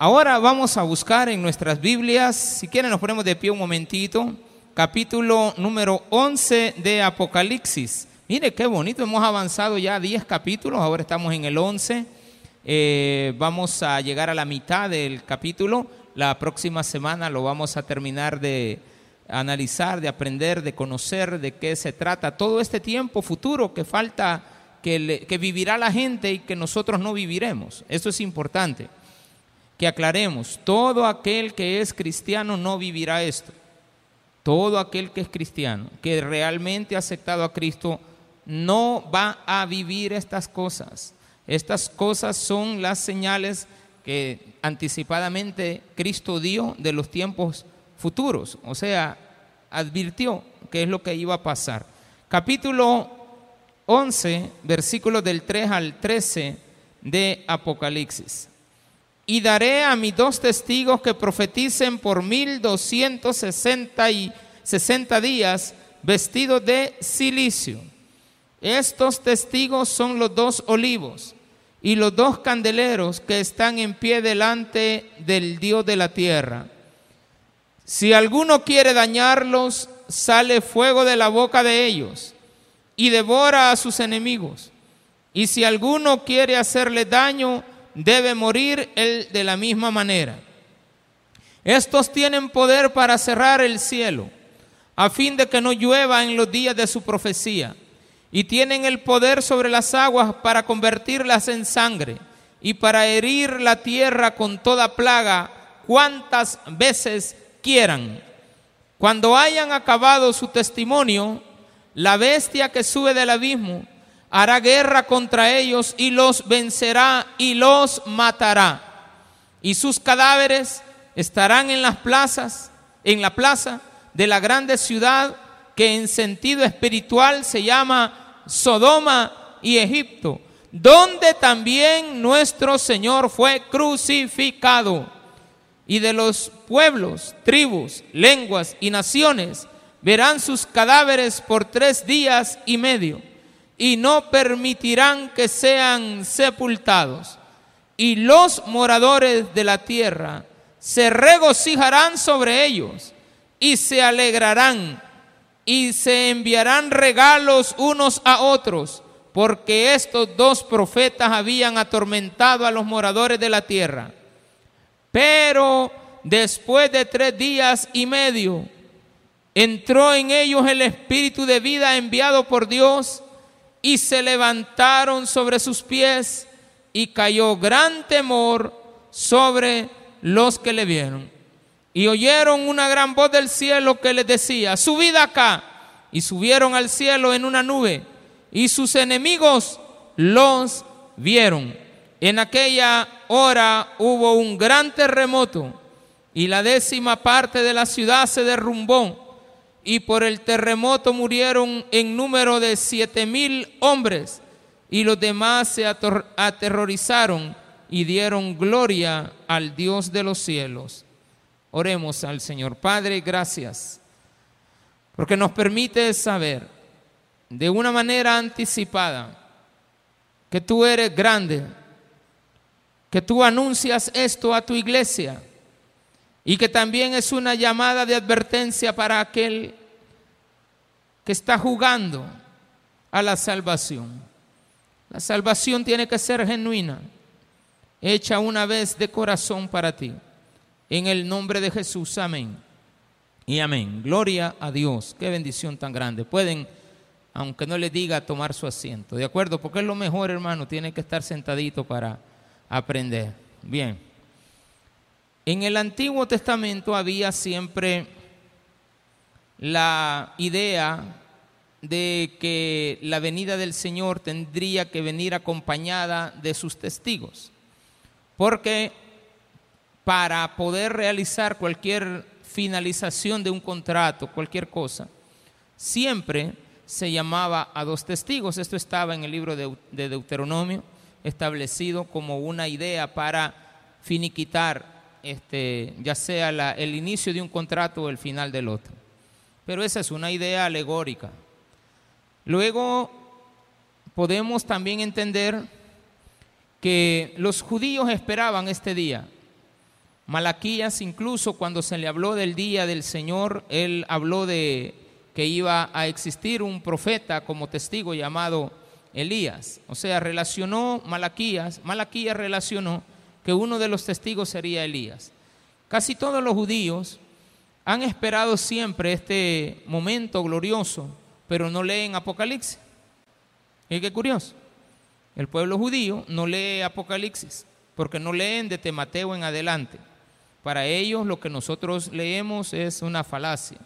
Ahora vamos a buscar en nuestras Biblias, si quieren nos ponemos de pie un momentito, capítulo número 11 de Apocalipsis. Mire qué bonito, hemos avanzado ya 10 capítulos, ahora estamos en el 11. Eh, vamos a llegar a la mitad del capítulo. La próxima semana lo vamos a terminar de analizar, de aprender, de conocer de qué se trata todo este tiempo futuro que falta, que, le- que vivirá la gente y que nosotros no viviremos. Eso es importante que aclaremos, todo aquel que es cristiano no vivirá esto. Todo aquel que es cristiano, que realmente ha aceptado a Cristo, no va a vivir estas cosas. Estas cosas son las señales que anticipadamente Cristo dio de los tiempos futuros. O sea, advirtió que es lo que iba a pasar. Capítulo 11, versículos del 3 al 13 de Apocalipsis. Y daré a mis dos testigos que profeticen por mil doscientos sesenta sesenta días vestidos de silicio. Estos testigos son los dos olivos y los dos candeleros que están en pie delante del Dios de la tierra. Si alguno quiere dañarlos, sale fuego de la boca de ellos y devora a sus enemigos. Y si alguno quiere hacerle daño, debe morir él de la misma manera. Estos tienen poder para cerrar el cielo, a fin de que no llueva en los días de su profecía. Y tienen el poder sobre las aguas para convertirlas en sangre y para herir la tierra con toda plaga cuantas veces quieran. Cuando hayan acabado su testimonio, la bestia que sube del abismo hará guerra contra ellos y los vencerá y los matará. Y sus cadáveres estarán en las plazas, en la plaza de la grande ciudad que en sentido espiritual se llama Sodoma y Egipto, donde también nuestro Señor fue crucificado y de los pueblos, tribus, lenguas y naciones verán sus cadáveres por tres días y medio y no permitirán que sean sepultados. Y los moradores de la tierra se regocijarán sobre ellos y se alegrarán y se enviarán regalos unos a otros, porque estos dos profetas habían atormentado a los moradores de la tierra. Pero después de tres días y medio, entró en ellos el espíritu de vida enviado por Dios y se levantaron sobre sus pies y cayó gran temor sobre los que le vieron. Y oyeron una gran voz del cielo que les decía, subid acá. Y subieron al cielo en una nube y sus enemigos los vieron. En aquella hora hubo un gran terremoto y la décima parte de la ciudad se derrumbó y por el terremoto murieron en número de siete mil hombres y los demás se aterrorizaron y dieron gloria al Dios de los cielos. Oremos al Señor. Padre, gracias porque nos permite saber de una manera anticipada que tú eres grande, que tú anuncias esto a tu iglesia y que también es una llamada de advertencia para aquel que está jugando a la salvación. La salvación tiene que ser genuina, hecha una vez de corazón para ti. En el nombre de Jesús, amén. Y amén. Gloria a Dios. Qué bendición tan grande. Pueden, aunque no les diga, tomar su asiento. ¿De acuerdo? Porque es lo mejor, hermano. Tiene que estar sentadito para aprender. Bien. En el Antiguo Testamento había siempre la idea de que la venida del Señor tendría que venir acompañada de sus testigos. Porque para poder realizar cualquier finalización de un contrato, cualquier cosa, siempre se llamaba a dos testigos. Esto estaba en el libro de, de Deuteronomio, establecido como una idea para finiquitar, este, ya sea el inicio de un contrato o el final del otro. Pero esa es una idea alegórica. Luego podemos también entender que los judíos esperaban este día Malaquías incluso cuando se le habló del día del Señor, él habló de que iba a existir un profeta como testigo llamado Elías. O sea, relacionó Malaquías, Malaquías relacionó que uno de los testigos sería Elías. Casi todos los judíos han esperado siempre este momento glorioso, pero no leen Apocalipsis. Y qué curioso. El pueblo judío no lee Apocalipsis porque no leen de Mateo en adelante. Para ellos lo que nosotros leemos es una falacia.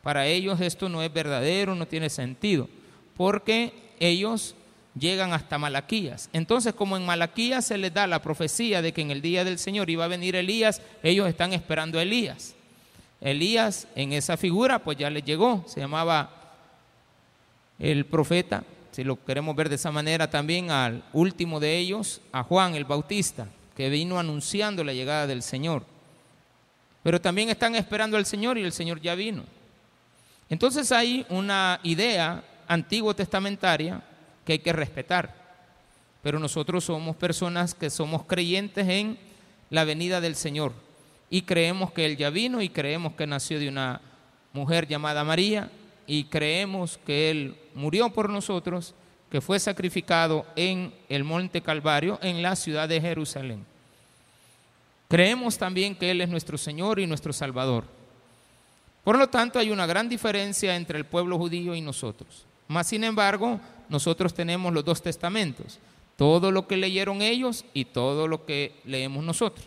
Para ellos esto no es verdadero, no tiene sentido, porque ellos llegan hasta Malaquías. Entonces, como en Malaquías se les da la profecía de que en el día del Señor iba a venir Elías, ellos están esperando a Elías. Elías en esa figura pues ya le llegó, se llamaba el profeta, si lo queremos ver de esa manera también al último de ellos, a Juan el Bautista, que vino anunciando la llegada del Señor. Pero también están esperando al Señor y el Señor ya vino. Entonces hay una idea antiguo testamentaria que hay que respetar. Pero nosotros somos personas que somos creyentes en la venida del Señor y creemos que Él ya vino y creemos que nació de una mujer llamada María y creemos que Él murió por nosotros, que fue sacrificado en el monte Calvario, en la ciudad de Jerusalén. Creemos también que Él es nuestro Señor y nuestro Salvador. Por lo tanto, hay una gran diferencia entre el pueblo judío y nosotros. Más sin embargo, nosotros tenemos los dos testamentos, todo lo que leyeron ellos y todo lo que leemos nosotros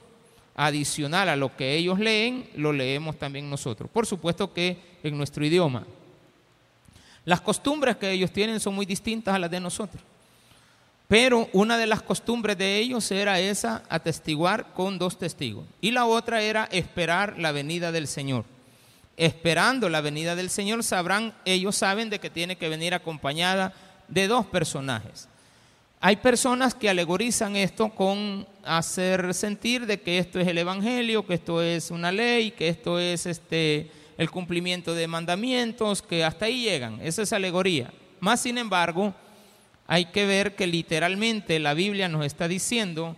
adicional a lo que ellos leen, lo leemos también nosotros. Por supuesto que en nuestro idioma. Las costumbres que ellos tienen son muy distintas a las de nosotros. Pero una de las costumbres de ellos era esa, atestiguar con dos testigos. Y la otra era esperar la venida del Señor. Esperando la venida del Señor, sabrán, ellos saben de que tiene que venir acompañada de dos personajes. Hay personas que alegorizan esto con hacer sentir de que esto es el evangelio, que esto es una ley, que esto es este el cumplimiento de mandamientos, que hasta ahí llegan. Esa es alegoría. Más sin embargo, hay que ver que literalmente la Biblia nos está diciendo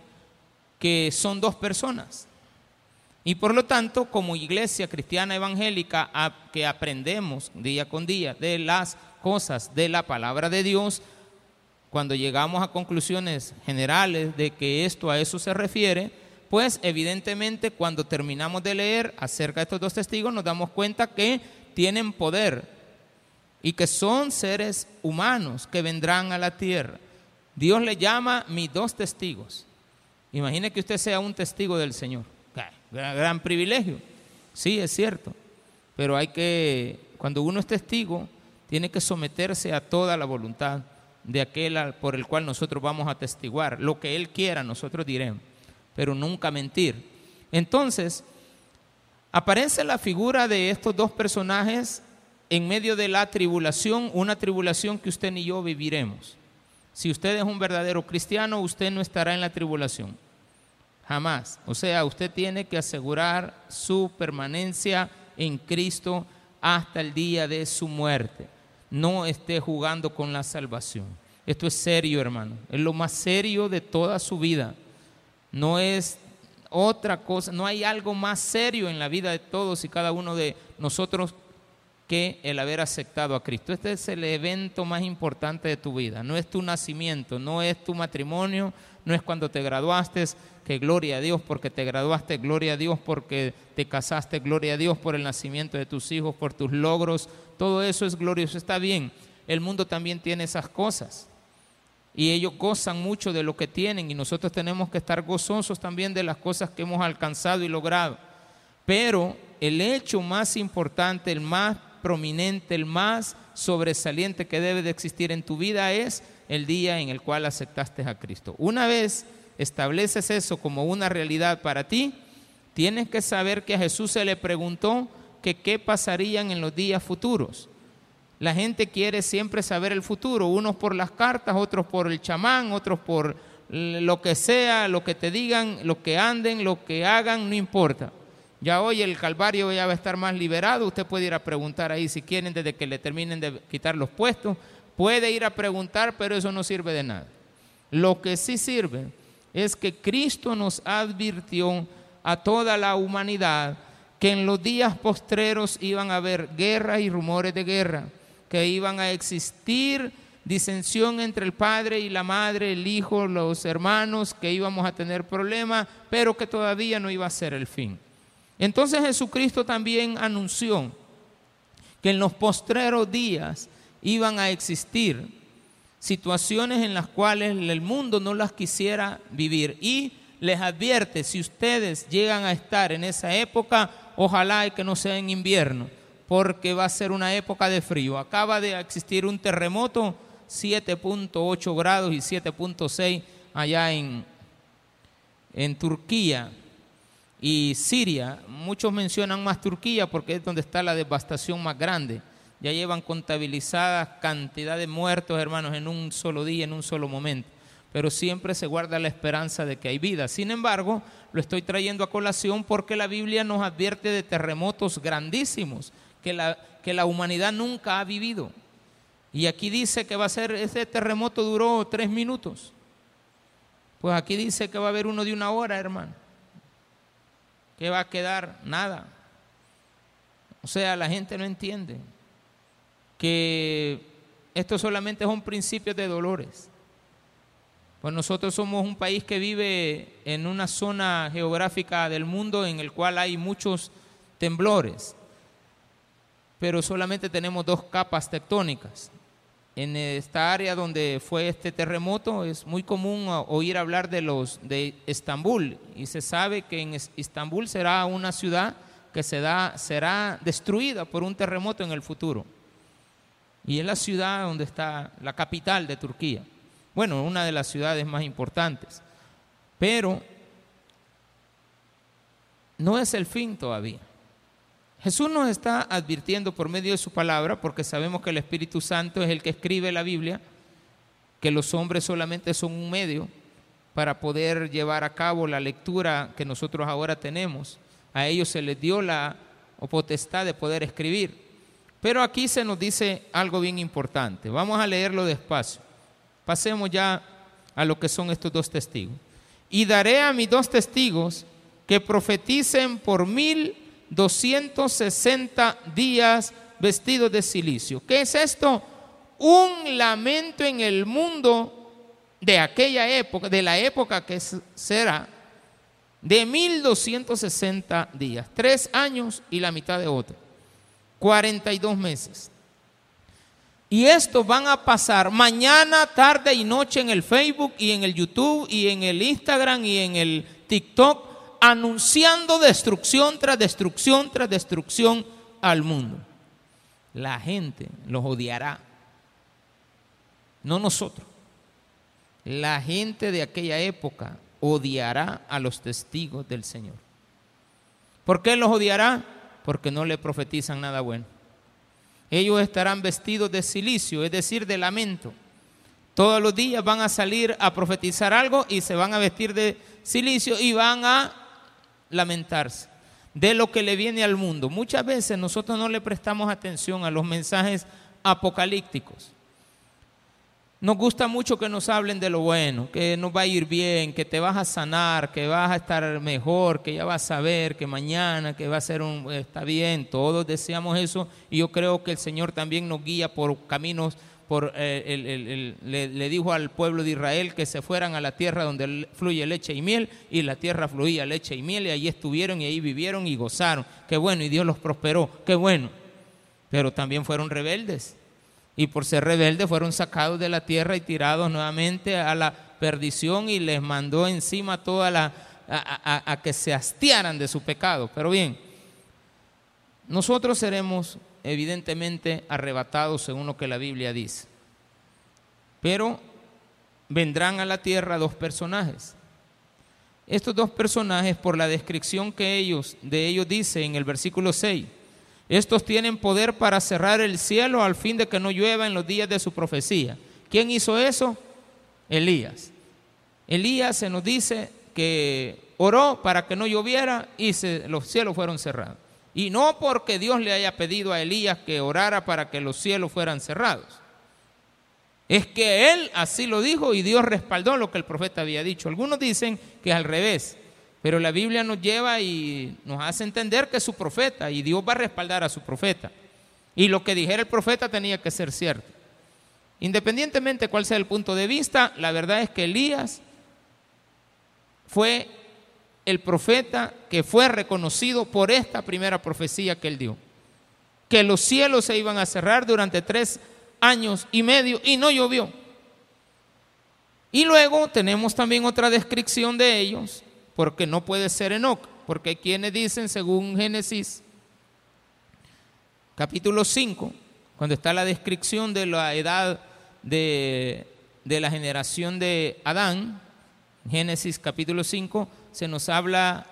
que son dos personas. Y por lo tanto, como iglesia cristiana evangélica que aprendemos día con día de las cosas de la palabra de Dios, cuando llegamos a conclusiones generales de que esto a eso se refiere, pues evidentemente cuando terminamos de leer acerca de estos dos testigos nos damos cuenta que tienen poder y que son seres humanos que vendrán a la tierra. Dios le llama mis dos testigos. Imagine que usted sea un testigo del Señor. Gran, gran privilegio. Sí, es cierto. Pero hay que, cuando uno es testigo, tiene que someterse a toda la voluntad de aquel por el cual nosotros vamos a testiguar. Lo que Él quiera, nosotros diremos, pero nunca mentir. Entonces, aparece la figura de estos dos personajes en medio de la tribulación, una tribulación que usted ni yo viviremos. Si usted es un verdadero cristiano, usted no estará en la tribulación. Jamás. O sea, usted tiene que asegurar su permanencia en Cristo hasta el día de su muerte no esté jugando con la salvación. Esto es serio, hermano. Es lo más serio de toda su vida. No es otra cosa, no hay algo más serio en la vida de todos y cada uno de nosotros que el haber aceptado a Cristo. Este es el evento más importante de tu vida. No es tu nacimiento, no es tu matrimonio, no es cuando te graduaste, que gloria a Dios porque te graduaste, gloria a Dios porque te casaste, gloria a Dios por el nacimiento de tus hijos, por tus logros. Todo eso es glorioso, está bien. El mundo también tiene esas cosas. Y ellos gozan mucho de lo que tienen y nosotros tenemos que estar gozosos también de las cosas que hemos alcanzado y logrado. Pero el hecho más importante, el más prominente, el más sobresaliente que debe de existir en tu vida es el día en el cual aceptaste a Cristo. Una vez estableces eso como una realidad para ti, tienes que saber que a Jesús se le preguntó que qué pasarían en los días futuros. La gente quiere siempre saber el futuro, unos por las cartas, otros por el chamán, otros por lo que sea, lo que te digan, lo que anden, lo que hagan, no importa. Ya hoy el Calvario ya va a estar más liberado. Usted puede ir a preguntar ahí si quieren desde que le terminen de quitar los puestos. Puede ir a preguntar, pero eso no sirve de nada. Lo que sí sirve es que Cristo nos advirtió a toda la humanidad que en los días postreros iban a haber guerra y rumores de guerra, que iban a existir disensión entre el padre y la madre, el hijo, los hermanos, que íbamos a tener problemas, pero que todavía no iba a ser el fin. Entonces Jesucristo también anunció que en los postreros días iban a existir situaciones en las cuales el mundo no las quisiera vivir y les advierte, si ustedes llegan a estar en esa época, ojalá y que no sea en invierno, porque va a ser una época de frío. Acaba de existir un terremoto 7.8 grados y 7.6 allá en, en Turquía y Siria. Muchos mencionan más Turquía porque es donde está la devastación más grande. Ya llevan contabilizadas cantidad de muertos, hermanos, en un solo día, en un solo momento. Pero siempre se guarda la esperanza de que hay vida. Sin embargo, lo estoy trayendo a colación porque la Biblia nos advierte de terremotos grandísimos que la, que la humanidad nunca ha vivido. Y aquí dice que va a ser, ese terremoto duró tres minutos. Pues aquí dice que va a haber uno de una hora, hermano. ¿Qué va a quedar? Nada. O sea, la gente no entiende que esto solamente es un principio de dolores. Pues nosotros somos un país que vive en una zona geográfica del mundo en el cual hay muchos temblores, pero solamente tenemos dos capas tectónicas en esta área donde fue este terremoto es muy común oír hablar de los de Estambul y se sabe que en Estambul será una ciudad que se da, será destruida por un terremoto en el futuro. Y es la ciudad donde está la capital de Turquía. Bueno, una de las ciudades más importantes. Pero no es el fin todavía. Jesús nos está advirtiendo por medio de su palabra, porque sabemos que el Espíritu Santo es el que escribe la Biblia, que los hombres solamente son un medio para poder llevar a cabo la lectura que nosotros ahora tenemos. A ellos se les dio la potestad de poder escribir. Pero aquí se nos dice algo bien importante. Vamos a leerlo despacio. Pasemos ya a lo que son estos dos testigos. Y daré a mis dos testigos que profeticen por mil 260 días vestidos de silicio. ¿Qué es esto? Un lamento en el mundo de aquella época, de la época que será, de 1260 días, tres años y la mitad de otro, 42 meses. Y esto van a pasar mañana, tarde y noche en el Facebook y en el YouTube y en el Instagram y en el TikTok anunciando destrucción tras destrucción tras destrucción al mundo. La gente los odiará, no nosotros. La gente de aquella época odiará a los testigos del Señor. ¿Por qué los odiará? Porque no le profetizan nada bueno. Ellos estarán vestidos de silicio, es decir, de lamento. Todos los días van a salir a profetizar algo y se van a vestir de silicio y van a lamentarse de lo que le viene al mundo. Muchas veces nosotros no le prestamos atención a los mensajes apocalípticos. Nos gusta mucho que nos hablen de lo bueno, que nos va a ir bien, que te vas a sanar, que vas a estar mejor, que ya vas a ver, que mañana, que va a ser un, está bien. Todos deseamos eso y yo creo que el Señor también nos guía por caminos por, eh, le, dijo al pueblo de Israel que se fueran a la tierra donde fluye leche y miel, y la tierra fluía leche y miel, y allí estuvieron y ahí vivieron y gozaron. Qué bueno, y Dios los prosperó, qué bueno. Pero también fueron rebeldes, y por ser rebeldes fueron sacados de la tierra y tirados nuevamente a la perdición, y les mandó encima toda la. a, que se hastiaran de su pecado. Pero bien, nosotros seremos evidentemente arrebatados según lo que la Biblia dice. Pero vendrán a la tierra dos personajes. Estos dos personajes, por la descripción que ellos, de ellos dice en el versículo 6, estos tienen poder para cerrar el cielo al fin de que no llueva en los días de su profecía. ¿Quién hizo eso? Elías. Elías se nos dice que oró para que no lloviera y los cielos fueron cerrados. Y no porque Dios le haya pedido a Elías que orara para que los cielos fueran cerrados. Es que él así lo dijo y Dios respaldó lo que el profeta había dicho. Algunos dicen que al revés, Pero la Biblia nos lleva y nos hace entender que es su profeta y Dios va a respaldar a su profeta. Y lo que dijera el profeta tenía que ser cierto. Independientemente cuál sea el punto de vista, la verdad es que Elías fue el profeta que fue reconocido por esta primera profecía que él dio. Que los cielos se iban a cerrar durante tres años y medio y no llovió. Y luego tenemos también otra descripción de ellos, porque no puede ser Enoch, porque hay quienes dicen, según Génesis capítulo 5, cuando está la descripción de la edad de, de la generación de Adán, Génesis capítulo 5, se nos habla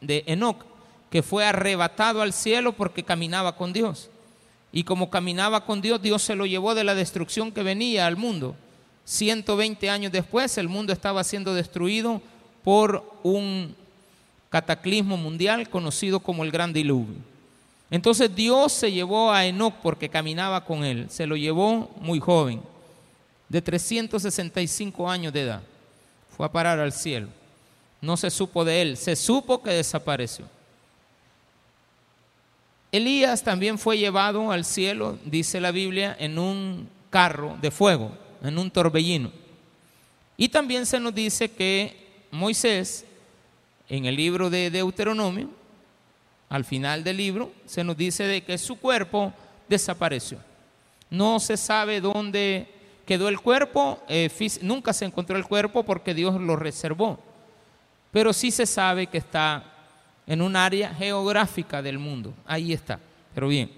de Enoch, que fue arrebatado al cielo porque caminaba con Dios. Y como caminaba con Dios, Dios se lo llevó de la destrucción que venía al mundo. 120 años después, el mundo estaba siendo destruido por un cataclismo mundial conocido como el Gran Diluvio. Entonces Dios se llevó a Enoch porque caminaba con él. Se lo llevó muy joven, de 365 años de edad. Fue a parar al cielo. No se supo de él, se supo que desapareció. Elías también fue llevado al cielo, dice la Biblia, en un carro de fuego, en un torbellino. Y también se nos dice que Moisés, en el libro de Deuteronomio, al final del libro, se nos dice de que su cuerpo desapareció. No se sabe dónde quedó el cuerpo, eh, nunca se encontró el cuerpo porque Dios lo reservó. Pero sí se sabe que está en un área geográfica del mundo. Ahí está. Pero bien.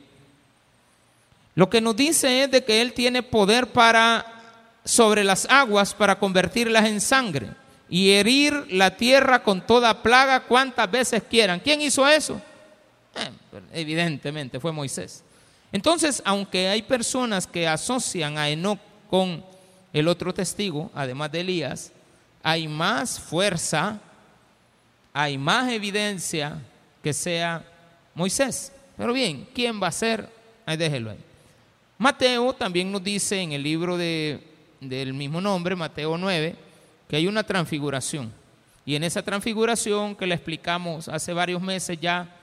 Lo que nos dice es de que Él tiene poder para sobre las aguas para convertirlas en sangre y herir la tierra con toda plaga cuantas veces quieran. ¿Quién hizo eso? Eh, evidentemente fue Moisés. Entonces, aunque hay personas que asocian a Enoch con el otro testigo, además de Elías, hay más fuerza hay más evidencia que sea Moisés. Pero bien, ¿quién va a ser? Ahí déjelo ahí. Mateo también nos dice en el libro de, del mismo nombre, Mateo 9, que hay una transfiguración. Y en esa transfiguración que la explicamos hace varios meses ya,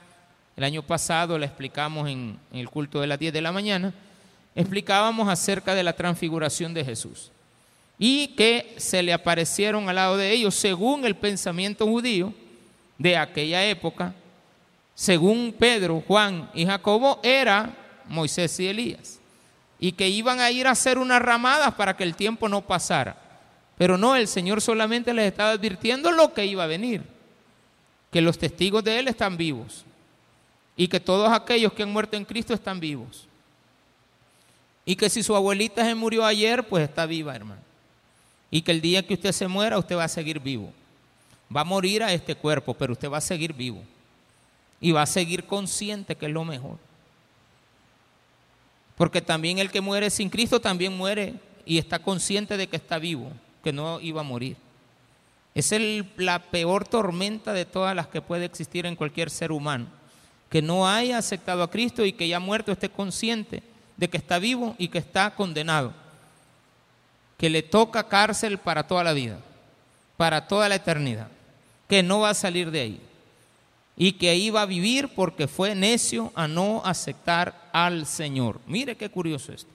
el año pasado la explicamos en, el culto de las 10 de la mañana, explicábamos acerca de la transfiguración de Jesús. Y que se le aparecieron al lado de ellos, según el pensamiento judío, de aquella época, según Pedro, Juan y Jacobo, era Moisés y Elías. Y que iban a ir a hacer unas ramadas para que el tiempo no pasara. Pero no, el Señor solamente les estaba advirtiendo lo que iba a venir. Que los testigos de Él están vivos. Y que todos aquellos que han muerto en Cristo están vivos. Y que si su abuelita se murió ayer, pues está viva, hermano. Y que el día que usted se muera, usted va a seguir vivo. Va a morir a este cuerpo, pero usted va a seguir vivo. Y va a seguir consciente que es lo mejor. Porque también el que muere sin Cristo también muere y está consciente de que está vivo, que no iba a morir. Es la peor tormenta de todas las que puede existir en cualquier ser humano. Que no haya aceptado a Cristo y que ya muerto esté consciente de que está vivo y que está condenado. Que le toca cárcel para toda la vida, para toda la eternidad que no va a salir de ahí y que ahí va a vivir porque fue necio a no aceptar al Señor. Mire qué curioso esto.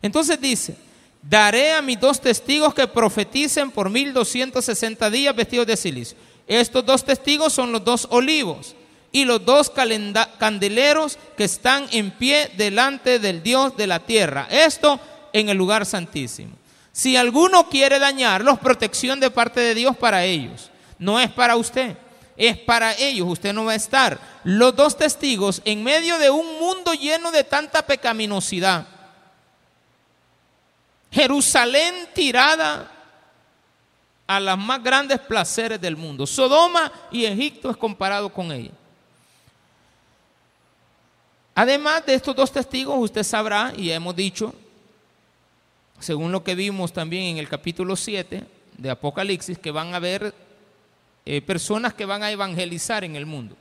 Entonces dice, daré a mis dos testigos que profeticen por 1260 días vestidos de silicio. Estos dos testigos son los dos olivos y los dos candeleros que están en pie delante del Dios de la tierra. Esto en el lugar santísimo. Si alguno quiere dañarlos, protección de parte de Dios para ellos no es para usted, es para ellos. Usted no va a estar. Los dos testigos en medio de un mundo lleno de tanta pecaminosidad. Jerusalén tirada a los más grandes placeres del mundo. Sodoma y Egipto es comparado con ella. Además de estos dos testigos, usted sabrá, y hemos dicho, según lo que vimos también en el capítulo 7 de Apocalipsis, que van a haber eh, personas que van a evangelizar en el mundo.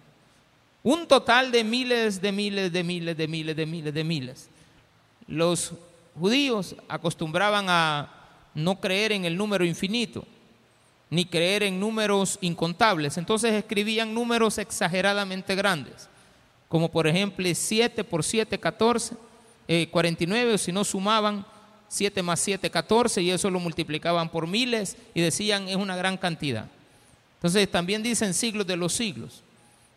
Un total de miles, de miles, de miles, de miles, de miles, de miles. Los judíos acostumbraban a no creer en el número infinito. ni creer en números incontables. Entonces escribían números exageradamente grandes, como por ejemplo 7 por 7, 14, 49, o si no sumaban 7 más 7, 14, y eso lo multiplicaban por miles y decían es una gran cantidad. Entonces también dicen siglos de los siglos,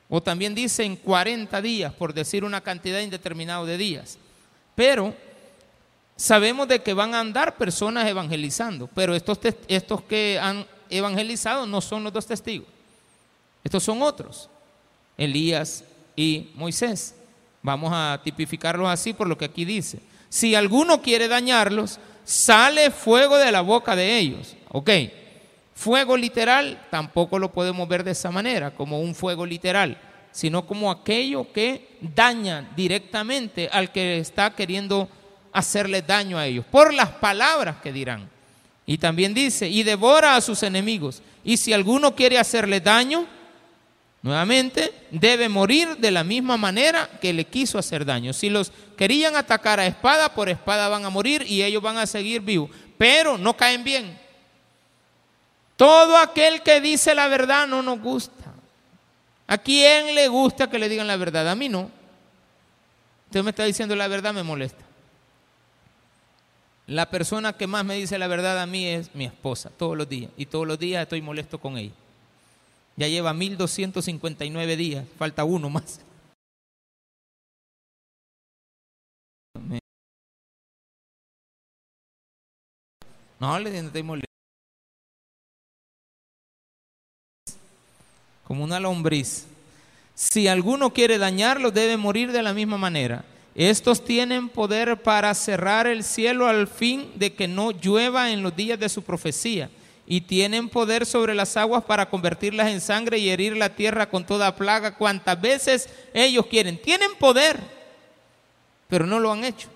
o también dicen 40 días, por decir una cantidad indeterminada de días. Pero sabemos de que van a andar personas evangelizando, pero estos, estos que han evangelizado no son los dos testigos, estos son otros, Elías y Moisés. Vamos a tipificarlos así por lo que aquí dice. Si alguno quiere dañarlos, sale fuego de la boca de ellos. Ok, fuego literal tampoco lo podemos ver de esa manera, como un fuego literal, sino como aquello que daña directamente al que está queriendo hacerle daño a ellos, por las palabras que dirán. Y también dice, y devora a sus enemigos. Y si alguno quiere hacerle daño, nuevamente, debe morir de la misma manera que le quiso hacer daño. Si los querían atacar a espada, por espada van a morir y ellos van a seguir vivos. Pero no caen bien. Todo aquel que dice la verdad no nos gusta. ¿A quién le gusta que le digan la verdad? A mí no. Usted me está diciendo la verdad, me molesta. La persona que más me dice la verdad a mí es mi esposa, todos los días. Y todos los días estoy molesto con ella. Ya lleva 1259 días, falta uno más. No, le estoy molesto. Como una lombriz. Si alguno quiere dañarlo, debe morir de la misma manera. Estos tienen poder para cerrar el cielo al fin de que no llueva en los días de su profecía. Y tienen poder sobre las aguas para convertirlas en sangre y herir la tierra con toda plaga cuantas veces ellos quieren. Tienen poder, pero no lo han hecho.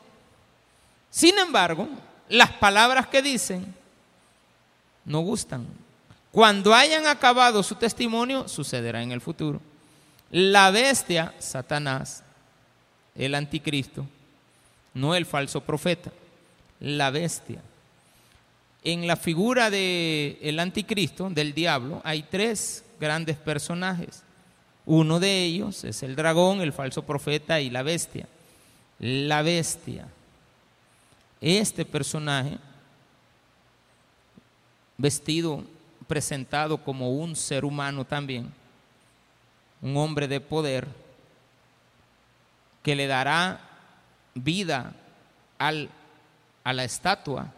Sin embargo, las palabras que dicen no gustan. Cuando hayan acabado su testimonio, sucederá en el futuro. La bestia, Satanás, el anticristo, no el falso profeta, la bestia. En la figura del el anticristo, del diablo, hay tres grandes personajes. Uno de ellos es el dragón, el falso profeta y la bestia. La bestia. Este personaje, vestido, presentado como un ser humano también, un hombre de poder, que le dará vida al, a la estatua,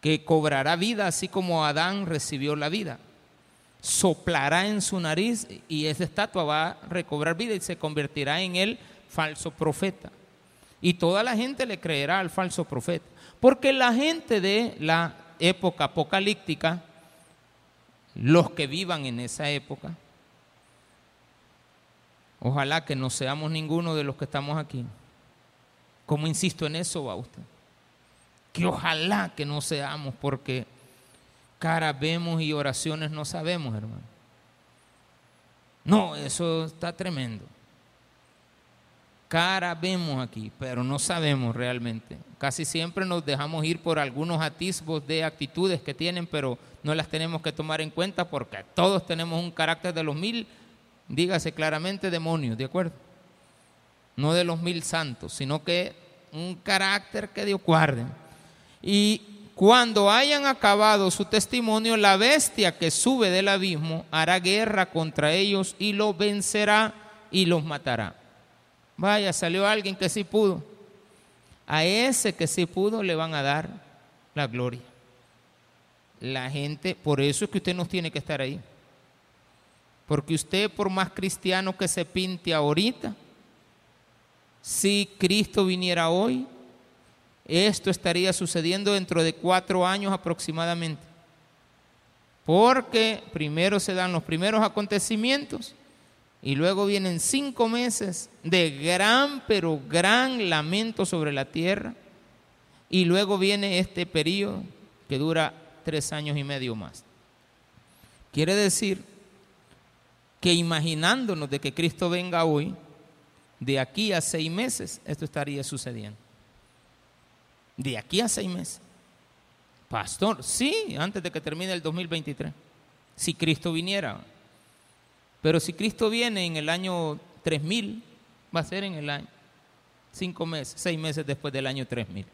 que cobrará vida así como Adán recibió la vida. Soplará en su nariz y esa estatua va a recobrar vida y se convertirá en el falso profeta. Y toda la gente le creerá al falso profeta. Porque la gente de la época apocalíptica, los que vivan en esa época, Ojalá que no seamos ninguno de los que estamos aquí. Como insisto en eso, va usted. Que ojalá que no seamos, porque cara vemos y oraciones no sabemos, hermano. No, eso está tremendo. Cara vemos aquí, pero no sabemos realmente. Casi siempre nos dejamos ir por algunos atisbos de actitudes que tienen, pero no las tenemos que tomar en cuenta porque todos tenemos un carácter de los mil dígase claramente demonios, ¿de acuerdo? No de los mil santos, sino que un carácter que Dios guarde. Y cuando hayan acabado su testimonio, la bestia que sube del abismo hará guerra contra ellos y los vencerá y los matará. Vaya, salió alguien que sí pudo. A ese que sí pudo le van a dar la gloria. La gente, por eso es que usted no tiene que estar ahí. Porque usted, por más cristiano que se pinte ahorita, si Cristo viniera hoy, esto estaría sucediendo dentro de cuatro años aproximadamente. Porque primero se dan los primeros acontecimientos y luego vienen cinco meses de gran, pero gran lamento sobre la tierra. Y luego viene este periodo que dura tres años y medio más. Quiere decir que imaginándonos de que Cristo venga hoy, de aquí a seis meses, esto estaría sucediendo. De aquí a seis meses. Pastor, sí, antes de que termine el 2023. si Cristo viniera. Pero si Cristo viene en el año 3000, va a ser en el año, cinco meses, seis meses después del año 3000.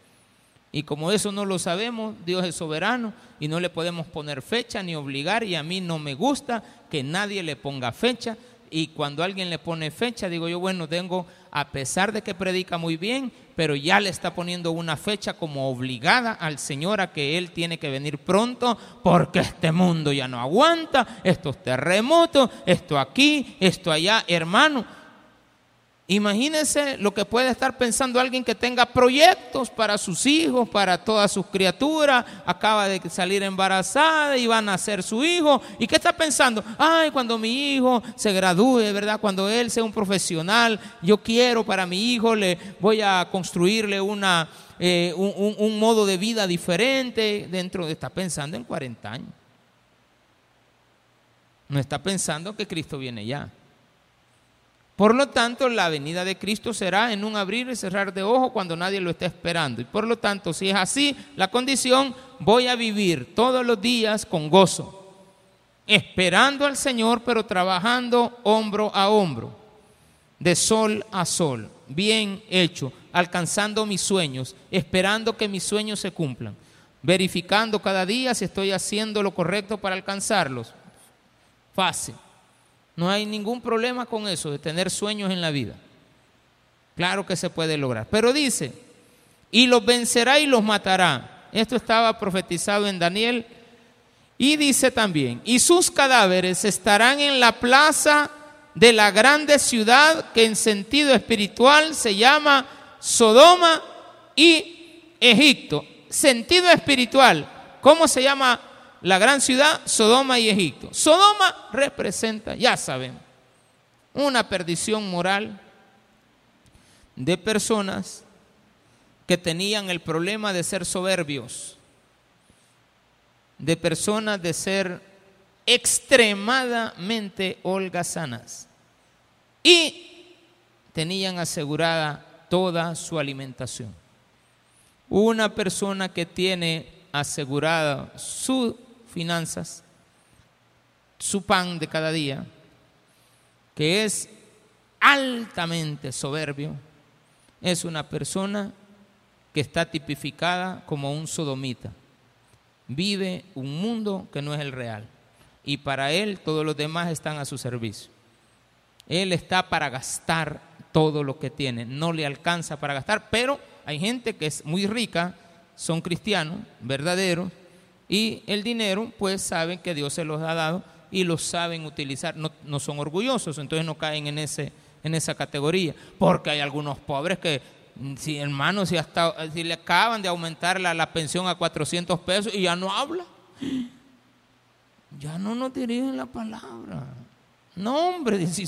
Y como eso no lo sabemos, Dios es soberano y no le podemos poner fecha ni obligar y a mí no me gusta que nadie le ponga fecha. Y cuando alguien le pone fecha, digo yo, bueno, tengo, a pesar de que predica muy bien, pero ya le está poniendo una fecha como obligada al Señor a que Él tiene que venir pronto porque este mundo ya no aguanta, estos terremotos, esto aquí, esto allá, hermano Imagínense lo que puede estar pensando alguien que tenga proyectos para sus hijos, para todas sus criaturas, acaba de salir embarazada y van a ser su hijo. ¿Y qué está pensando? Ay, cuando mi hijo se gradúe, ¿verdad? Cuando él sea un profesional, yo quiero para mi hijo, le voy a construirle una, eh, un, un modo de vida diferente dentro de... Está pensando en 40 años. No está pensando que Cristo viene ya. Por lo tanto, la venida de Cristo será en un abrir y cerrar de ojo cuando nadie lo esté esperando. Y por lo tanto, si es así la condición, voy a vivir todos los días con gozo, esperando al Señor, pero trabajando hombro a hombro, de sol a sol, bien hecho, alcanzando mis sueños, esperando que mis sueños se cumplan, verificando cada día si estoy haciendo lo correcto para alcanzarlos. Fácil. No hay ningún problema con eso, de tener sueños en la vida. Claro que se puede lograr. Pero dice, y los vencerá y los matará. Esto estaba profetizado en Daniel. Y dice también, y sus cadáveres estarán en la plaza de la grande ciudad que en sentido espiritual se llama Sodoma y Egipto. Sentido espiritual, ¿cómo se llama la gran ciudad, Sodoma y Egipto. Sodoma representa, ya saben, una perdición moral de personas que tenían el problema de ser soberbios, de personas de ser extremadamente holgazanas y tenían asegurada toda su alimentación. Una persona que tiene asegurada su finanzas, su pan de cada día, que es altamente soberbio, es una persona que está tipificada como un sodomita. Vive un mundo que no es el real. Y para él todos los demás están a su servicio. Él está para gastar todo lo que tiene. No le alcanza para gastar, pero hay gente que es muy rica, son cristianos, verdaderos, y el dinero, pues saben que Dios se los ha dado y lo saben utilizar. No, son orgullosos, entonces no caen en, ese, en esa categoría. Porque hay algunos pobres que, mm, si hermano, si, hasta, si le acaban de aumentar la, la pensión a 400 pesos y ya no habla. Ya no nos dirigen la palabra. No, hombre, si,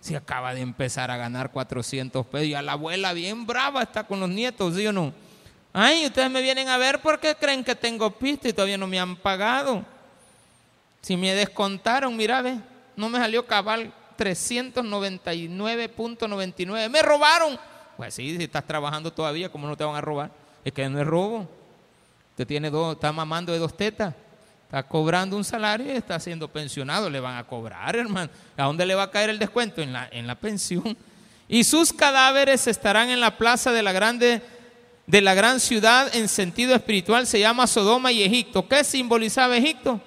si acaba de empezar a ganar 400 pesos y a la abuela bien brava está con los nietos, ¿sí o no? Ay, ustedes me vienen a ver porque creen que tengo pista y todavía no me han pagado. Si me descontaron, mira, ve, no me salió cabal 399.99. Me robaron. Pues sí, si estás trabajando todavía, ¿cómo no te van a robar? Es que no es robo. Usted tiene dos, está mamando de dos tetas. Está cobrando un salario y está siendo pensionado. Le van a cobrar, hermano. ¿A dónde le va a caer el descuento? En la, en la pensión. Y sus cadáveres estarán en la plaza de la grande de la gran ciudad en sentido espiritual se llama Sodoma y Egipto. ¿Qué simbolizaba Egipto?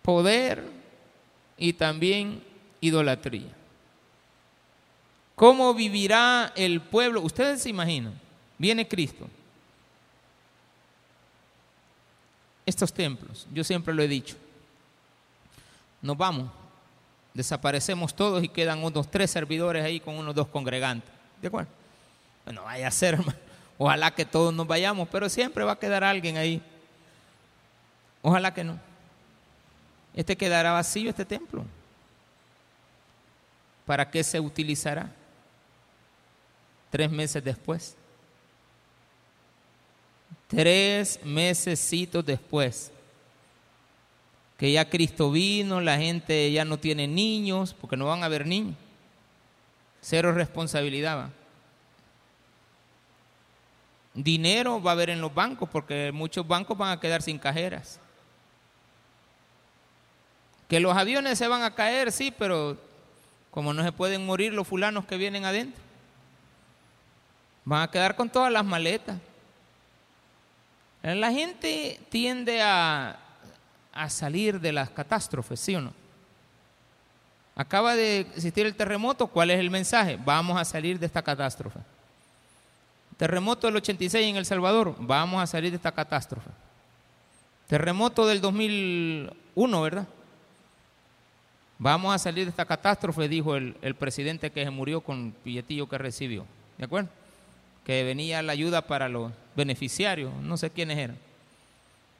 Poder y también idolatría. ¿Cómo vivirá el pueblo? Ustedes se imaginan, viene Cristo. Estos templos, yo siempre lo he dicho, nos vamos, desaparecemos todos y quedan unos tres servidores ahí con unos dos congregantes. ¿De acuerdo? Bueno, vaya a ser, hermano. Ojalá que todos nos vayamos, pero siempre va a quedar alguien ahí. Ojalá que no. Este quedará vacío, este templo. ¿Para qué se utilizará? Tres meses después. Tres mesecitos después. Que ya Cristo vino, la gente ya no tiene niños, porque no van a haber niños. Cero responsabilidad. ¿va? Dinero va a haber en los bancos porque muchos bancos van a quedar sin cajeras. Que los aviones se van a caer, sí, pero como no se pueden morir los fulanos que vienen adentro, van a quedar con todas las maletas. La gente tiende a, a salir de las catástrofes, ¿sí o no? Acaba de existir el terremoto, ¿cuál es el mensaje? Vamos a salir de esta catástrofe. Terremoto del 86 en El Salvador, vamos a salir de esta catástrofe. Terremoto del 2001, ¿verdad? Vamos a salir de esta catástrofe, dijo el, presidente que se murió con el billetillo que recibió. ¿De acuerdo? Que venía la ayuda para los beneficiarios, no sé quiénes eran.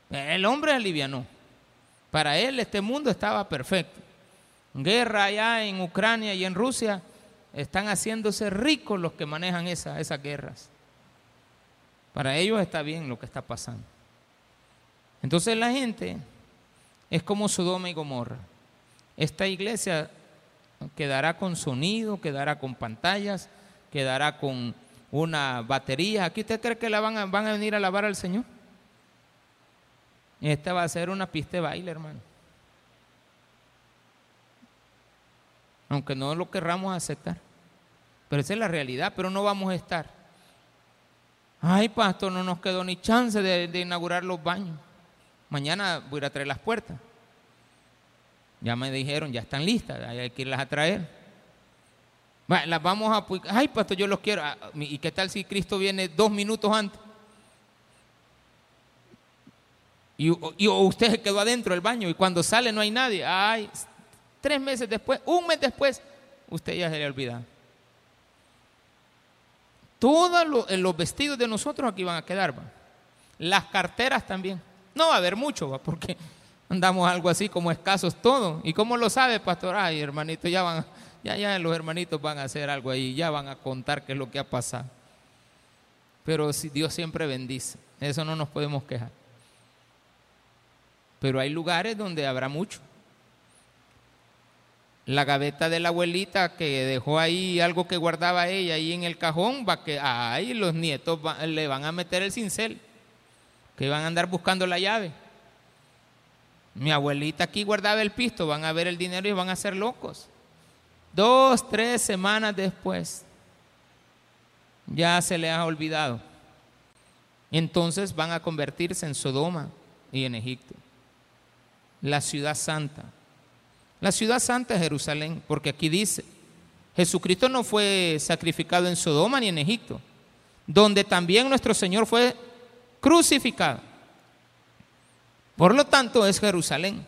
El hombre alivianó. Para él este mundo estaba perfecto. Guerra allá en Ucrania y en Rusia, están haciéndose ricos los que manejan esa, esas guerras. Para ellos está bien lo que está pasando. Entonces la gente es como Sodoma y Gomorra. Esta iglesia quedará con sonido, quedará con pantallas, quedará con una batería. ¿Aquí usted cree que la van a, van a venir a alabar al Señor? Esta va a ser una pista de baile, hermano. Aunque no lo querramos aceptar. Pero esa es la realidad, pero no vamos a estar. Ay, pastor, no nos quedó ni chance de, inaugurar los baños. Mañana voy a traer las puertas. Ya me dijeron, ya están listas, hay que irlas a traer. Las vamos a... Ay, pastor, yo los quiero. Ah, ¿Y qué tal si Cristo viene dos minutos antes? Y, usted se quedó adentro del baño y cuando sale no hay nadie. Ay, tres meses después, un mes después, usted ya se le ha olvidado. Todos eh, los vestidos de nosotros aquí van a quedar. Las carteras también. No va a haber mucho, porque andamos algo así como escasos todos. ¿Y cómo lo sabe, pastor? Ay, hermanito, ya van, ya, ya los hermanitos van a hacer algo ahí, ya van a contar qué es lo que ha pasado. Pero si Dios siempre bendice, eso no nos podemos quejar. Pero hay lugares donde habrá mucho. La gaveta de la abuelita que dejó ahí algo que guardaba ella ahí en el cajón, va que ay, los nietos le van a meter el cincel, que van a andar buscando la llave. Mi abuelita aquí guardaba el pisto, van a ver el dinero y van a ser locos. Dos, tres semanas después, ya se le ha olvidado. Entonces van a convertirse en Sodoma y en Egipto la ciudad santa. La ciudad santa Jerusalén, porque aquí dice, Jesucristo no fue sacrificado en Sodoma ni en Egipto, donde también nuestro Señor fue crucificado. Por lo tanto, es Jerusalén.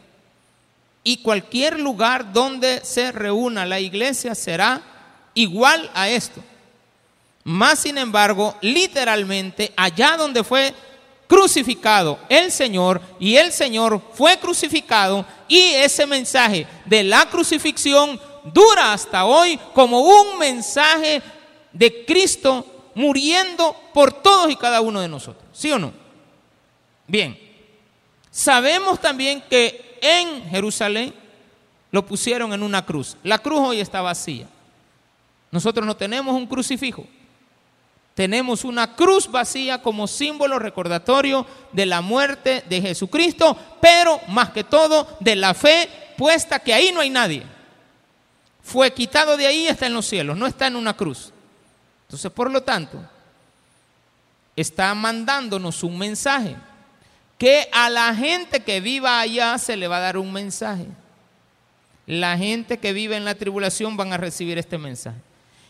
Y cualquier lugar donde se reúna la iglesia será igual a esto. Más sin embargo, literalmente, allá donde fue crucificado el Señor y el Señor fue crucificado y ese mensaje de la crucifixión dura hasta hoy como un mensaje de Cristo muriendo por todos y cada uno de nosotros. ¿Sí o no? Bien, sabemos también que en Jerusalén lo pusieron en una cruz. La cruz hoy está vacía. Nosotros no tenemos un crucifijo. Tenemos una cruz vacía como símbolo recordatorio de la muerte de Jesucristo, pero más que todo de la fe puesta que ahí no hay nadie. Fue quitado de ahí, está en los cielos, no está en una cruz. Entonces, por lo tanto, está mandándonos un mensaje, que a la gente que viva allá se le va a dar un mensaje. La gente que vive en la tribulación van a recibir este mensaje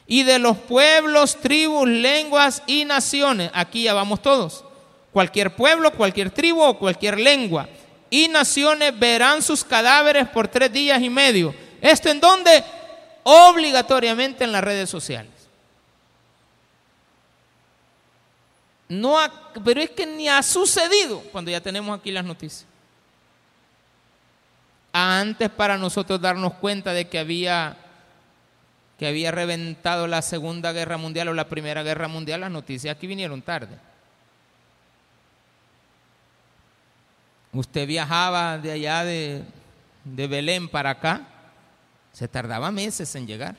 y de los pueblos, tribus, lenguas y naciones. Aquí ya vamos todos. Cualquier pueblo, cualquier tribu o cualquier lengua y naciones verán sus cadáveres por tres días y medio. ¿Esto en dónde? Obligatoriamente en las redes sociales. No pero es que ni ha sucedido cuando ya tenemos aquí las noticias. Antes para nosotros darnos cuenta de que había que había reventado la Segunda Guerra Mundial o la Primera Guerra Mundial, las noticias aquí vinieron tarde. Usted viajaba de allá de, de Belén para acá, se tardaba meses en llegar.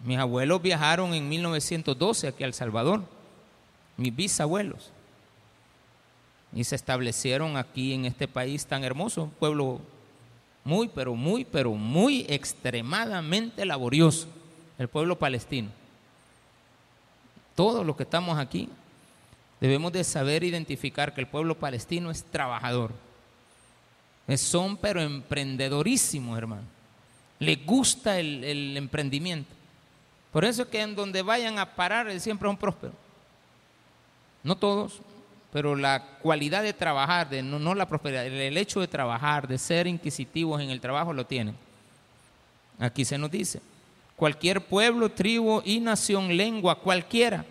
Mis abuelos viajaron en 1912 aquí a El Salvador, mis bisabuelos. y se establecieron aquí en este país tan hermoso, pueblo muy, pero muy, pero muy extremadamente laborioso, el pueblo palestino. Todos los que estamos aquí debemos de saber identificar que el pueblo palestino es trabajador. Son pero emprendedorísimos, hermano. Les gusta el, emprendimiento. Por eso es que en donde vayan a parar siempre son prósperos. No todos, pero la cualidad de trabajar, de, no, la prosperidad, el hecho de trabajar, de ser inquisitivos en el trabajo, lo tienen. Aquí se nos dice, cualquier pueblo, tribu y nación, lengua, cualquiera,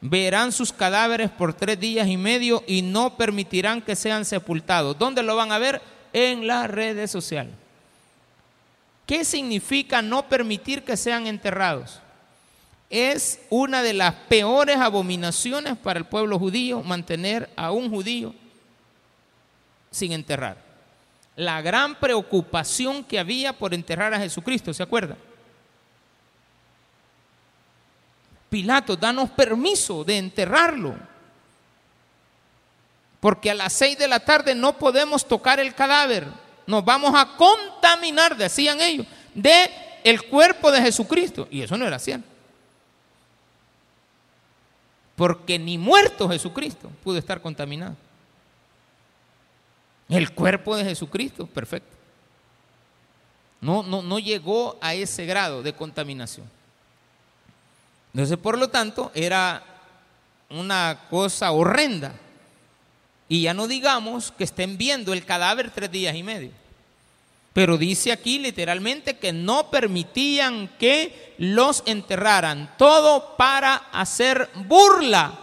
verán sus cadáveres por tres días y medio y no permitirán que sean sepultados. ¿Dónde lo van a ver? En las redes sociales. ¿Qué significa no permitir que sean enterrados? Es una de las peores abominaciones para el pueblo judío mantener a un judío sin enterrar. La gran preocupación que había por enterrar a Jesucristo, ¿se acuerda? Pilato, danos permiso de enterrarlo. Porque a las seis de la tarde no podemos tocar el cadáver. Nos vamos a contaminar, decían ellos, de el cuerpo de Jesucristo. Y eso no era cierto porque ni muerto Jesucristo pudo estar contaminado. El cuerpo de Jesucristo, perfecto. No, no, no llegó a ese grado de contaminación. Entonces, por lo tanto, era una cosa horrenda. Y ya no digamos que estén viendo el cadáver tres días y medio. Pero dice aquí literalmente que no permitían que los enterraran. Todo para hacer burla,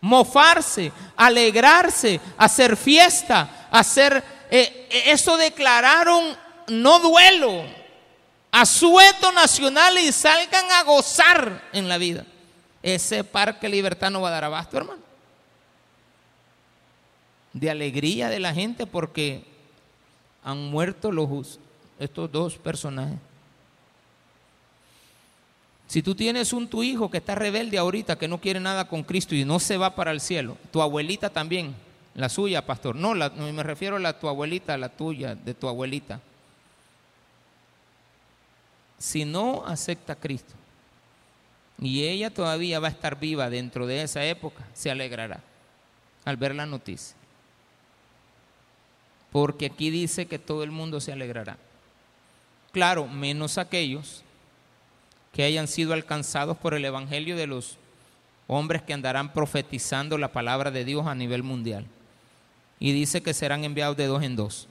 mofarse, alegrarse, hacer fiesta, hacer... Eh, eso declararon no duelo, asueto nacional y salgan a gozar en la vida. Ese parque libertad no va a dar abasto, hermano. De alegría de la gente porque han muerto los, estos dos personajes. Si tú tienes un tu hijo que está rebelde ahorita, que no quiere nada con Cristo y no se va para el cielo, tu abuelita también, la suya, pastor. No, me refiero a la tu abuelita, la tuya, de tu abuelita. Si no acepta a Cristo y ella todavía va a estar viva dentro de esa época, se alegrará al ver la noticia porque aquí dice que todo el mundo se alegrará. Claro, menos aquellos que hayan sido alcanzados por el Evangelio de los hombres que andarán profetizando la palabra de Dios a nivel mundial. Y dice que serán enviados de dos en dos.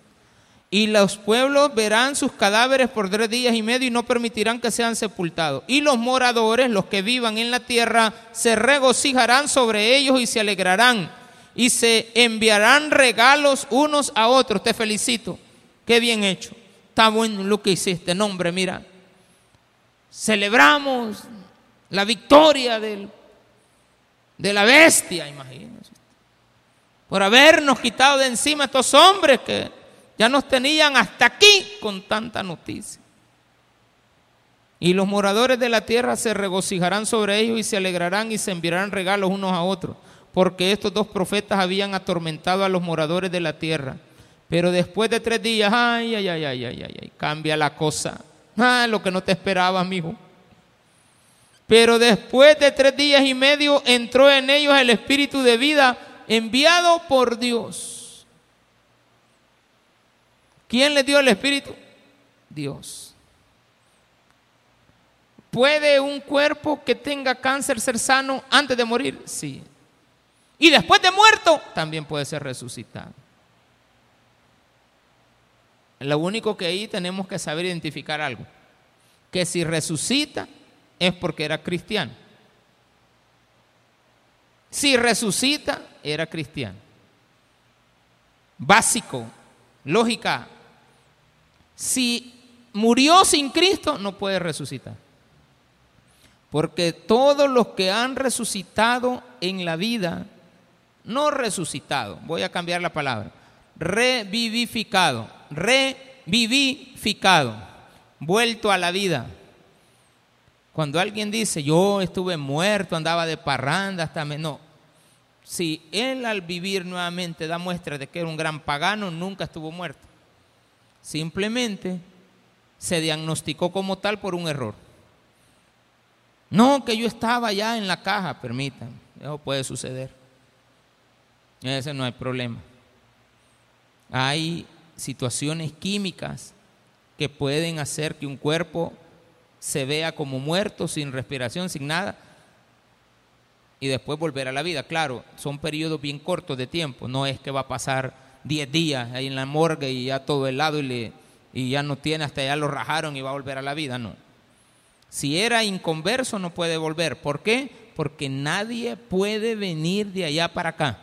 Y los pueblos verán sus cadáveres por tres días y medio y no permitirán que sean sepultados. Y los moradores, los que vivan en la tierra, se regocijarán sobre ellos y se alegrarán y se enviarán regalos unos a otros. Te felicito. Qué bien hecho. Está bueno lo que hiciste. Nombre, mira. Celebramos la victoria de la bestia, imagínense. Por habernos quitado de encima estos hombres que ya nos tenían hasta aquí con tanta noticia. Y los moradores de la tierra se regocijarán sobre ellos y se alegrarán y se enviarán regalos unos a otros porque estos dos profetas habían atormentado a los moradores de la tierra. Pero después de tres días, ay, ay, ay, ay, ay, ay, cambia la cosa. Ah, lo que no te esperabas, mijo. Pero después de tres días y medio entró en ellos el espíritu de vida enviado por Dios. ¿Quién les dio el espíritu? Dios. ¿Puede un cuerpo que tenga cáncer ser sano antes de morir? Sí. Y después de muerto, también puede ser resucitado. Lo único que ahí tenemos que saber identificar algo. Que si resucita es porque era cristiano. Si resucita, era cristiano. Básico, lógica. Si murió sin Cristo, no puede resucitar. Porque todos los que han resucitado en la vida no resucitado, voy a cambiar la palabra, revivificado, revivificado, vuelto a la vida. Cuando alguien dice, yo estuve muerto, andaba de parranda, hasta me... No, si él al vivir nuevamente da muestra de que era un gran pagano, nunca estuvo muerto. Simplemente se diagnosticó como tal por un error. No, que yo estaba ya en la caja, permítanme, eso puede suceder. Ese no hay problema. Hay situaciones químicas que pueden hacer que un cuerpo se vea como muerto, sin respiración, sin nada, y después volver a la vida. Claro, son periodos bien cortos de tiempo, no es que va a pasar 10 días ahí en la morgue y ya todo helado y, le, y ya no tiene, hasta ya lo rajaron y va a volver a la vida, no. Si era inconverso no puede volver. ¿Por qué? Porque nadie puede venir de allá para acá.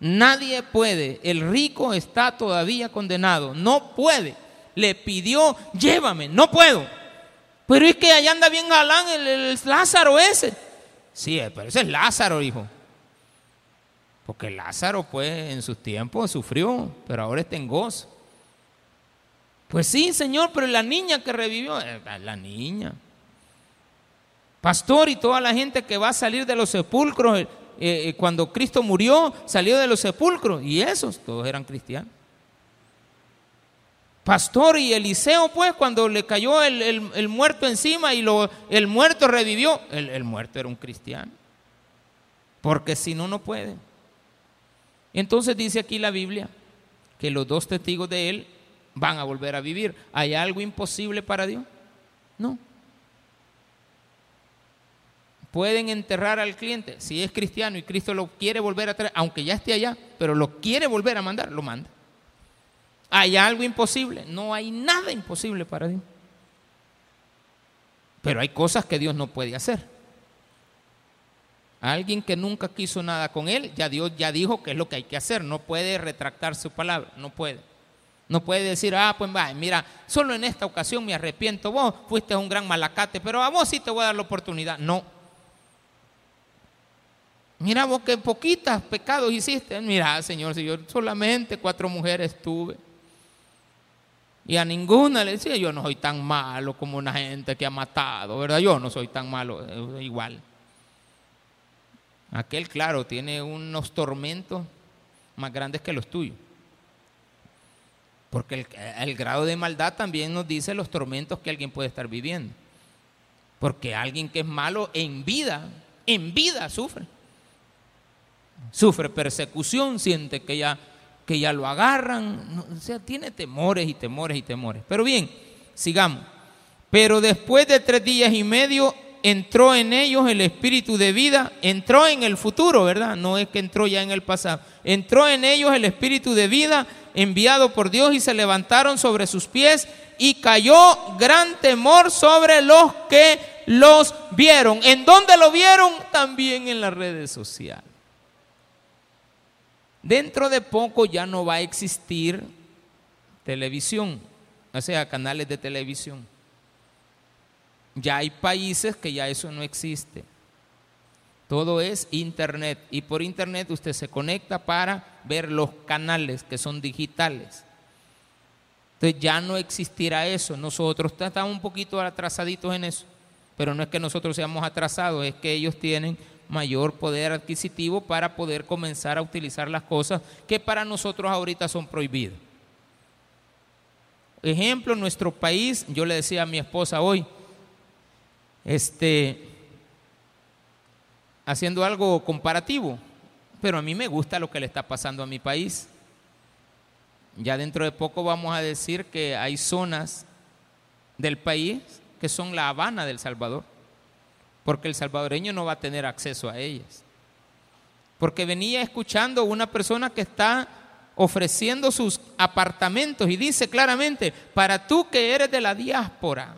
Nadie puede. El rico está todavía condenado. No puede. Le pidió, llévame. No puedo. Pero es que allá anda bien galán el, Lázaro ese. Sí, eh, pero ese es Lázaro, hijo. Porque Lázaro, pues, en sus tiempos sufrió, pero ahora está en gozo. Pues sí, Señor, pero la niña que revivió, eh, la niña. Pastor y toda la gente que va a salir de los sepulcros, eh, cuando Cristo murió, salió de los sepulcros. Y esos, todos eran cristianos. Pastor y Eliseo, pues, cuando le cayó el, muerto encima y lo, el muerto revivió, el, muerto era un cristiano. Porque si no, no puede. Entonces dice aquí la Biblia que los dos testigos de él van a volver a vivir. ¿Hay algo imposible para Dios? No. Pueden enterrar al cliente, si es cristiano y Cristo lo quiere volver a traer, aunque ya esté allá, pero lo quiere volver a mandar, lo manda. ¿Hay algo imposible? No hay nada imposible para Dios. Pero hay cosas que Dios no puede hacer. Alguien que nunca quiso nada con Él, ya Dios ya dijo que es lo que hay que hacer. No puede retractar su palabra, no puede. No puede decir, ah, pues va, mira, solo en esta ocasión me arrepiento. Vos fuiste un gran malacate, pero a vos sí te voy a dar la oportunidad. No. Mira vos qué poquitas pecados hiciste. Mira, Señor, si solamente cuatro mujeres tuve. Y a ninguna le decía, yo no soy tan malo como una gente que ha matado, ¿verdad? Yo no soy tan malo, eh, igual. Aquel, claro, tiene unos tormentos más grandes que los tuyos. Porque el, grado de maldad también nos dice los tormentos que alguien puede estar viviendo. Porque alguien que es malo en vida, en vida sufre. Sufre persecución, siente que ya que ya lo agarran, o sea, tiene temores y temores y temores. Pero bien, sigamos. Pero después de tres días y medio entró en ellos el espíritu de vida, entró en el futuro, ¿verdad? No es que entró ya en el pasado. Entró en ellos el espíritu de vida enviado por Dios y se levantaron sobre sus pies y cayó gran temor sobre los que los vieron. ¿En dónde lo vieron? También en las redes sociales. Dentro de poco ya no va a existir televisión, o sea, canales de televisión. Ya hay países que ya eso no existe. Todo es internet y por internet usted se conecta para ver los canales que son digitales. Entonces ya no existirá eso. Nosotros estamos un poquito atrasaditos en eso, pero no es que nosotros seamos atrasados, es que ellos tienen mayor poder adquisitivo para poder comenzar a utilizar las cosas que para nosotros ahorita son prohibidas. Ejemplo, nuestro país, yo le decía a mi esposa hoy, este, haciendo algo comparativo, pero a mí me gusta lo que le está pasando a mi país. Ya dentro de poco vamos a decir que hay zonas del país que son la Habana del Salvador porque el salvadoreño no va a tener acceso a ellas. Porque venía escuchando una persona que está ofreciendo sus apartamentos y dice claramente, para tú que eres de la diáspora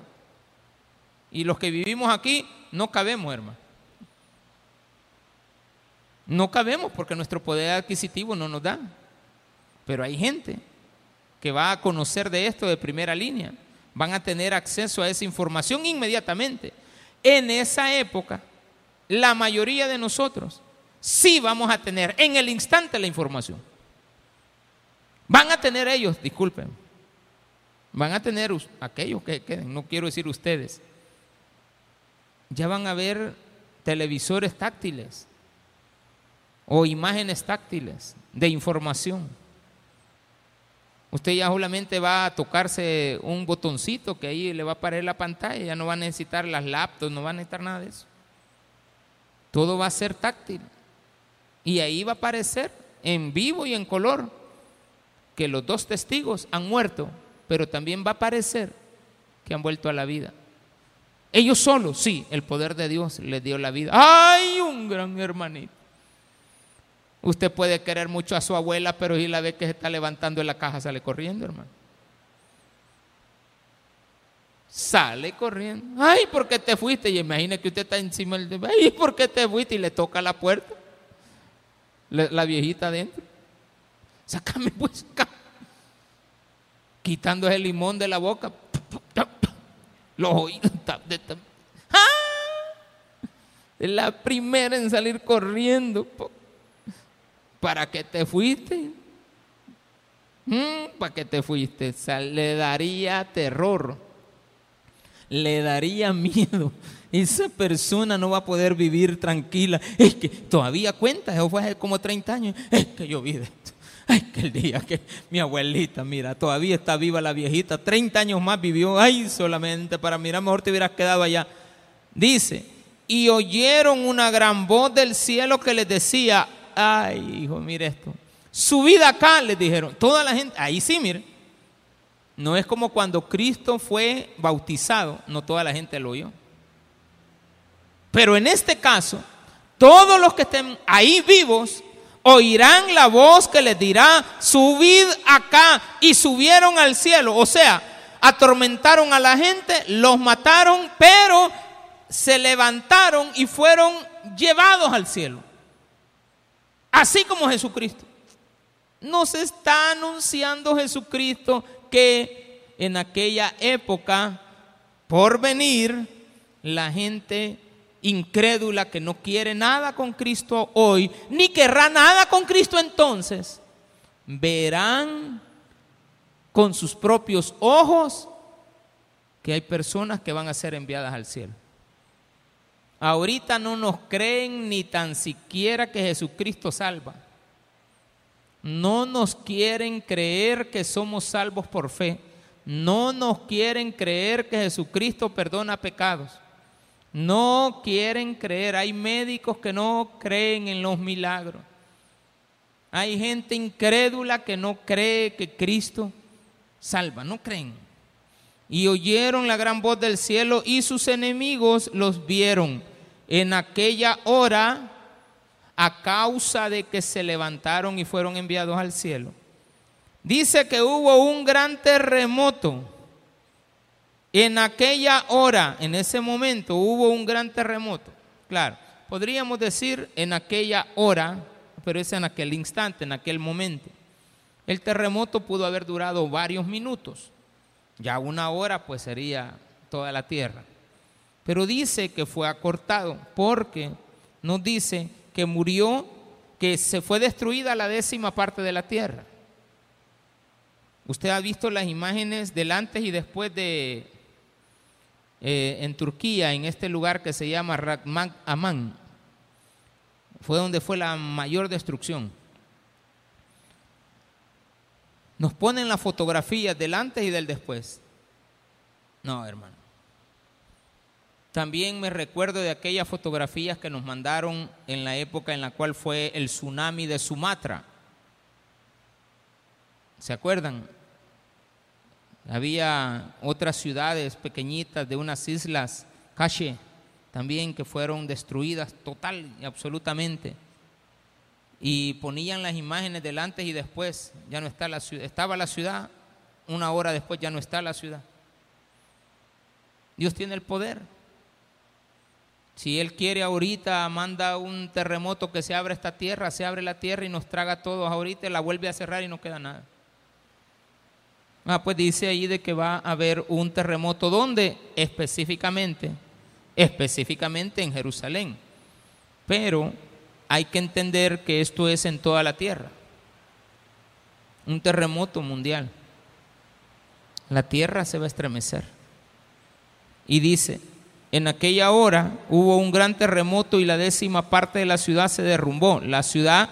y los que vivimos aquí, no cabemos, hermano. No cabemos porque nuestro poder adquisitivo no nos da. Pero hay gente que va a conocer de esto de primera línea. Van a tener acceso a esa información inmediatamente en esa época, la mayoría de nosotros sí vamos a tener en el instante la información. Van a tener ellos, disculpen, van a tener aquellos que queden, no quiero decir ustedes, ya van a ver televisores táctiles. o imágenes táctiles de información. Usted ya solamente va a tocarse un botoncito que ahí le va a aparecer la pantalla, ya no va a necesitar las laptops, no va a necesitar nada de eso. Todo va a ser táctil. Y ahí va a aparecer en vivo y en color que los dos testigos han muerto, pero también va a aparecer que han vuelto a la vida. Ellos solos, sí, el poder de Dios les dio la vida. ¡Ay, un gran hermanito! Usted puede querer mucho a su abuela, pero si la ve que se está levantando en la caja, sale corriendo, hermano. Sale corriendo. Ay, ¿por qué te fuiste? Y imagina que usted está encima del... Ay, ¿por qué te fuiste? Y le toca la puerta. La, viejita adentro. Sácame pues. Quitando el limón de la boca. Los oídos. ¡Ah! La primera en salir corriendo. ¿Para qué te fuiste? Mm, ¿Para qué te fuiste? le daría terror, le daría miedo. Esa persona no va a poder vivir tranquila. Es que todavía cuenta, eso fue hace como 30 años. Es que yo vi esto. Ay, que el día que mi abuelita, mira, todavía está viva la viejita, 30 años más vivió, ay, solamente para mirar, mejor te hubieras quedado allá. Dice, y oyeron una gran voz del cielo que les decía, ay, hijo, mire esto. Subida acá, les dijeron. Toda la gente, ahí sí, mire. No es como cuando Cristo fue bautizado, no toda la gente lo oyó. Pero en este caso, todos los que estén ahí vivos oirán la voz que les dirá, subid acá y subieron al cielo. O sea, atormentaron a la gente, los mataron, pero se levantaron y fueron llevados al cielo así como Jesucristo. Nos está anunciando Jesucristo que en aquella época, por venir, la gente incrédula que no quiere nada con Cristo hoy, ni querrá nada con Cristo entonces, verán con sus propios ojos que hay personas que van a ser enviadas al cielo. Ahorita no nos creen ni tan siquiera que Jesucristo salva. No nos quieren creer que somos salvos por fe. No nos quieren creer que Jesucristo perdona pecados. No quieren creer. Hay médicos que no creen en los milagros. Hay gente incrédula que no cree que Cristo salva. No creen. Y oyeron la gran voz del cielo y sus enemigos los vieron en aquella hora a causa de que se levantaron y fueron enviados al cielo. Dice que hubo un gran terremoto. En aquella hora, en ese momento, hubo un gran terremoto. Claro, podríamos decir en aquella hora, pero es en aquel instante, en aquel momento. El terremoto pudo haber durado varios minutos. Ya una hora, pues sería toda la tierra. Pero dice que fue acortado porque nos dice que murió, que se fue destruida la décima parte de la tierra. Usted ha visto las imágenes del antes y después de eh, en Turquía, en este lugar que se llama Rakman Amán. Fue donde fue la mayor destrucción. Nos ponen las fotografías del antes y del después. No, hermano. También me recuerdo de aquellas fotografías que nos mandaron en la época en la cual fue el tsunami de Sumatra. ¿Se acuerdan? Había otras ciudades pequeñitas de unas islas, Cache, también que fueron destruidas total y absolutamente. Y ponían las imágenes del antes y después. Ya no está la ciudad. Estaba la ciudad, una hora después ya no está la ciudad. Dios tiene el poder. Si Él quiere ahorita, manda un terremoto que se abra esta tierra, se abre la tierra y nos traga a todos ahorita, la vuelve a cerrar y no queda nada. Ah, pues dice ahí de que va a haber un terremoto. ¿Dónde? Específicamente, específicamente en Jerusalén. Pero hay que entender que esto es en toda la tierra. Un terremoto mundial. La tierra se va a estremecer. Y dice, en aquella hora hubo un gran terremoto y la décima parte de la ciudad se derrumbó. La ciudad,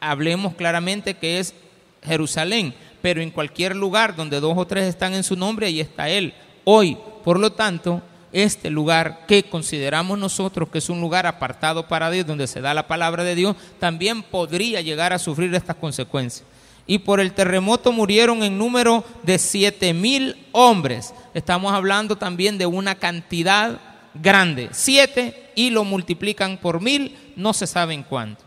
hablemos claramente que es Jerusalén, pero en cualquier lugar donde dos o tres están en su nombre, ahí está Él. Hoy, por lo tanto, este lugar que consideramos nosotros que es un lugar apartado para Dios, donde se da la palabra de Dios, también podría llegar a sufrir estas consecuencias. Y por el terremoto murieron en número de siete mil hombres. Estamos hablando también de una cantidad grande. Siete y lo multiplican por mil, no se saben cuánto.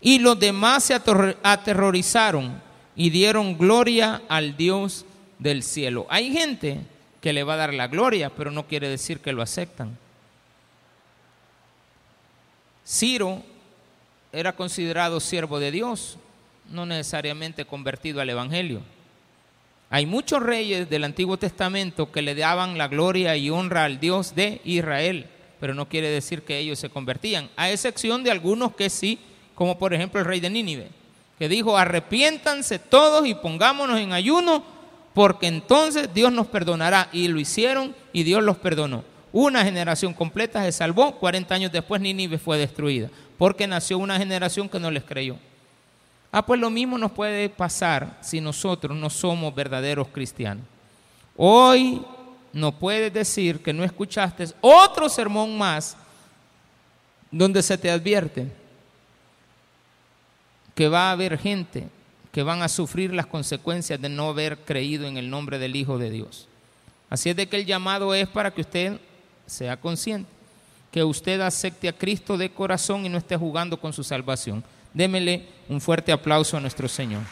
Y los demás se aterrorizaron y dieron gloria al Dios del cielo. Hay gente que le va a dar la gloria, pero no quiere decir que lo aceptan. Ciro era considerado siervo de Dios, no necesariamente convertido al Evangelio. Hay muchos reyes del Antiguo Testamento que le daban la gloria y honra al Dios de Israel, pero no quiere decir que ellos se convertían, a excepción de algunos que sí, como por ejemplo el rey de Nínive, que dijo, arrepiéntanse todos y pongámonos en ayuno porque entonces Dios nos perdonará. Y lo hicieron y Dios los perdonó. Una generación completa se salvó, 40 años después Nínive fue destruida, porque nació una generación que no les creyó. Ah, pues lo mismo nos puede pasar si nosotros no somos verdaderos cristianos. Hoy no puedes decir que no escuchaste otro sermón más donde se te advierte que va a haber gente que van a sufrir las consecuencias de no haber creído en el nombre del Hijo de Dios. Así es de que el llamado es para que usted sea consciente, que usted acepte a Cristo de corazón y no esté jugando con su salvación. Démele un fuerte aplauso a nuestro Señor.